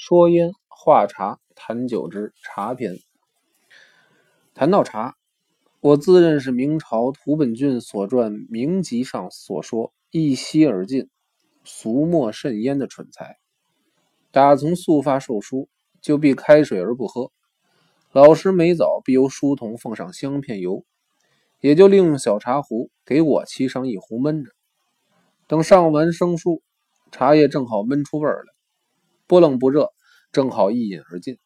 说烟话茶谈酒之茶篇。谈到茶，我自认是明朝涂本俊所传《名集》上所说“一吸而尽，俗莫甚焉”的蠢材。打从素发受书，就必开水而不喝。老师每早必由书童奉上香片油，也就利用小茶壶给我沏上一壶闷着。等上完生疏，茶叶正好闷出味儿来，不冷不热，正好一饮而尽，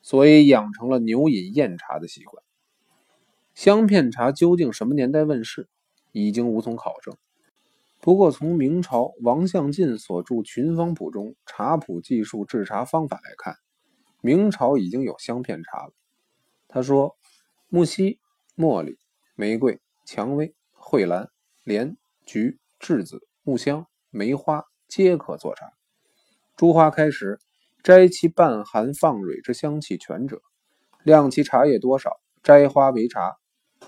所以养成了牛饮酽茶的习惯。香片茶究竟什么年代问世，已经无从考证。不过从明朝王相进所著《群芳谱》中茶谱技术制茶方法来看，明朝已经有香片茶了。他说：木樨、茉莉、玫瑰、蔷薇、蕙兰、莲、菊、栀子。木香、梅花皆可做茶。株花开时，摘其半含放蕊之香气全者，量其茶叶多少，摘花为茶。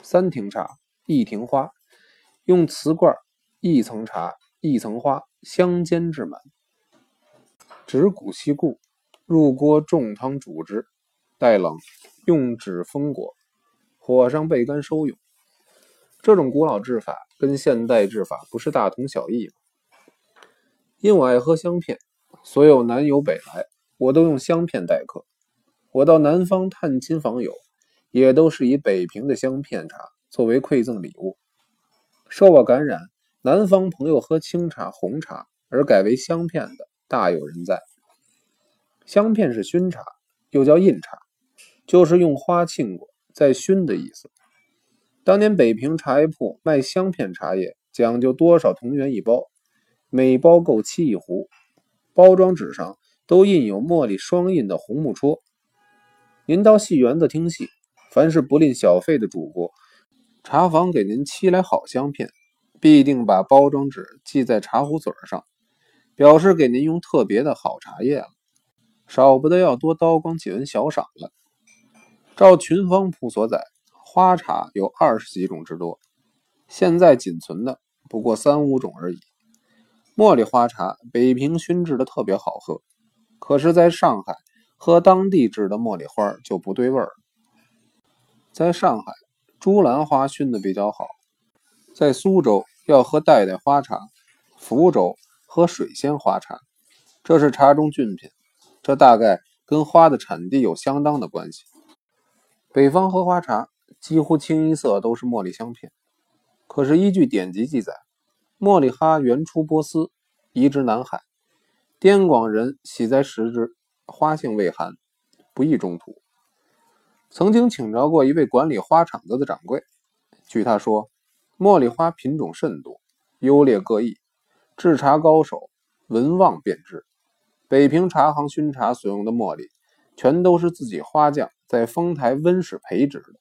三庭茶，一庭花，用瓷罐，一层茶，一层花，相间至满。指骨吸固，入锅重汤煮之，待冷，用纸封裹，火上焙干收用。这种古老制法。跟现代制法不是大同小异吗？因我爱喝香片，所有南游北来，我都用香片待客。我到南方探亲访友，也都是以北平的香片茶作为馈赠礼物。受我感染，南方朋友喝清茶、红茶而改为香片的大有人在。香片是熏茶，又叫印茶，就是用花浸过再熏的意思。当年北平茶叶铺卖香片茶叶，讲究多少铜元一包，每包够沏一壶，包装纸上都印有茉莉双印的红木戳。您到戏园子听戏，凡是不吝小费的主顾，茶房给您沏来好香片，必定把包装纸系在茶壶嘴上，表示给您用特别的好茶叶了，少不得要多刀光几文小赏了。照群芳谱所载。花茶有二十几种之多，现在仅存的不过三五种而已。茉莉花茶，北平熏制的特别好喝，可是在上海喝当地制的茉莉花就不对味儿。在上海，珠兰花熏的比较好；在苏州要喝代代花茶，福州喝水仙花茶，这是茶中俊品。这大概跟花的产地有相当的关系。北方喝花茶。几乎清一色都是茉莉香片，可是依据典籍记载，茉莉花原出波斯，移植南海，滇广人喜在食之，花性味寒，不宜中途。曾经请着过一位管理花场子的掌柜，据他说，茉莉花品种甚多，优劣各异，制茶高手闻望便知。北平茶行熏茶所用的茉莉，全都是自己花匠在丰台温室培植的。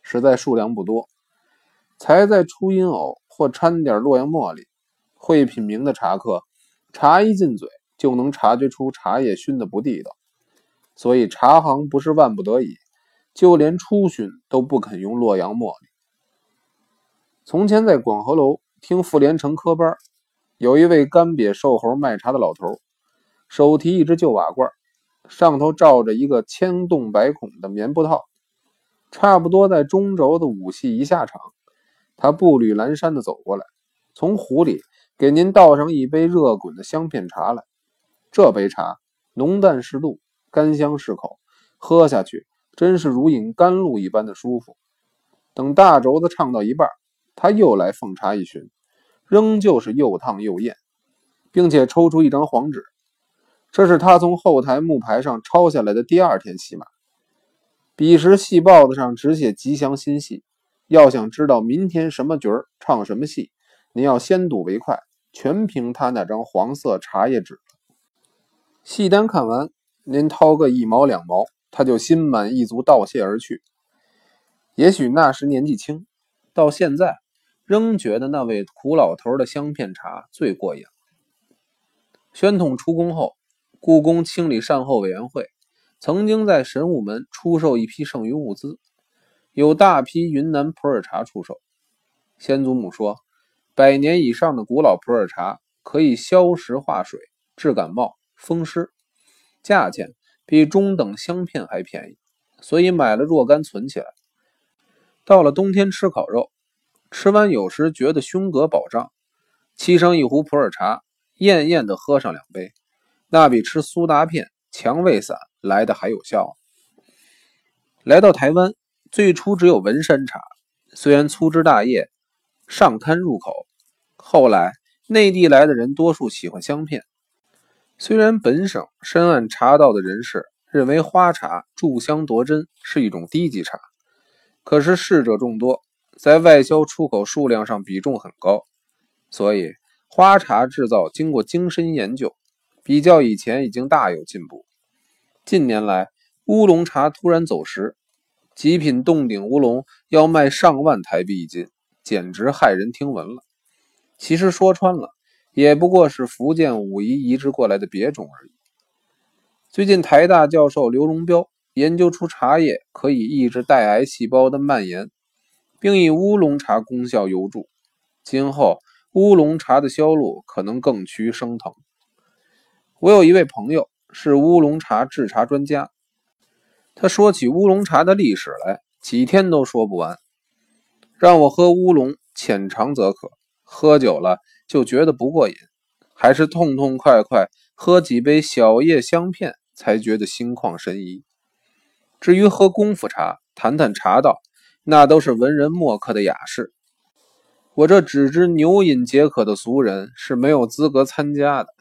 实在数量不多，才在初音藕或掺点洛阳茉莉。会品茗的茶客，茶一进嘴就能察觉出茶叶熏的不地道。所以茶行不是万不得已，就连初熏都不肯用洛阳茉莉。从前在广和楼听傅连成科班，有一位干瘪瘦猴卖茶的老头，手提一只旧瓦罐，上头罩着一个千洞百孔的棉布套。差不多在中轴的武戏一下场，他步履阑珊地走过来，从壶里给您倒上一杯热滚的香片茶来。这杯茶浓淡适度，甘香适口，喝下去真是如饮甘露一般的舒服。等大轴子唱到一半，他又来奉茶一巡，仍旧是又烫又艳，并且抽出一张黄纸，这是他从后台木牌上抄下来的第二天戏码。彼时戏报子上只写吉祥新戏，要想知道明天什么角儿唱什么戏，您要先睹为快，全凭他那张黄色茶叶纸戏单看完，您掏个一毛两毛，他就心满意足道谢而去。也许那时年纪轻，到现在仍觉得那位苦老头的香片茶最过瘾。宣统出宫后，故宫清理善后委员会。曾经在神武门出售一批剩余物资，有大批云南普洱茶出售。先祖母说，百年以上的古老普洱茶可以消食化水、治感冒、风湿，价钱比中等香片还便宜，所以买了若干存起来。到了冬天吃烤肉，吃完有时觉得胸膈饱胀，沏上一壶普洱茶，艳艳的喝上两杯，那比吃苏打片、强胃散来的还有效。来到台湾，最初只有文山茶，虽然粗枝大叶，尚堪入口，后来内地来的人多数喜欢香片。虽然本省深谙茶道的人士认为花茶助香夺真是一种低级茶，可是逝者众多，在外销出口数量上比重很高，所以花茶制造经过精深研究，比较以前已经大有进步。近年来，乌龙茶突然走时，极品洞顶乌龙要卖上万台币一斤，简直骇人听闻了。其实说穿了。也不过是福建武夷移植过来的别种而已。最近台大教授刘荣彪研究出茶叶可以抑制带癌细胞的蔓延，并以乌龙茶功效尤著。今后乌龙茶的销路可能更趋升腾。我有一位朋友是乌龙茶制茶专家，他说起乌龙茶的历史来，几天都说不完。让我喝乌龙，浅尝则可。喝酒了就觉得不过瘾，还是痛痛快快喝几杯小叶香片才觉得心旷神怡。至于喝功夫茶、谈谈茶道，那都是文人墨客的雅事。我这只知牛饮解渴的俗人是没有资格参加的。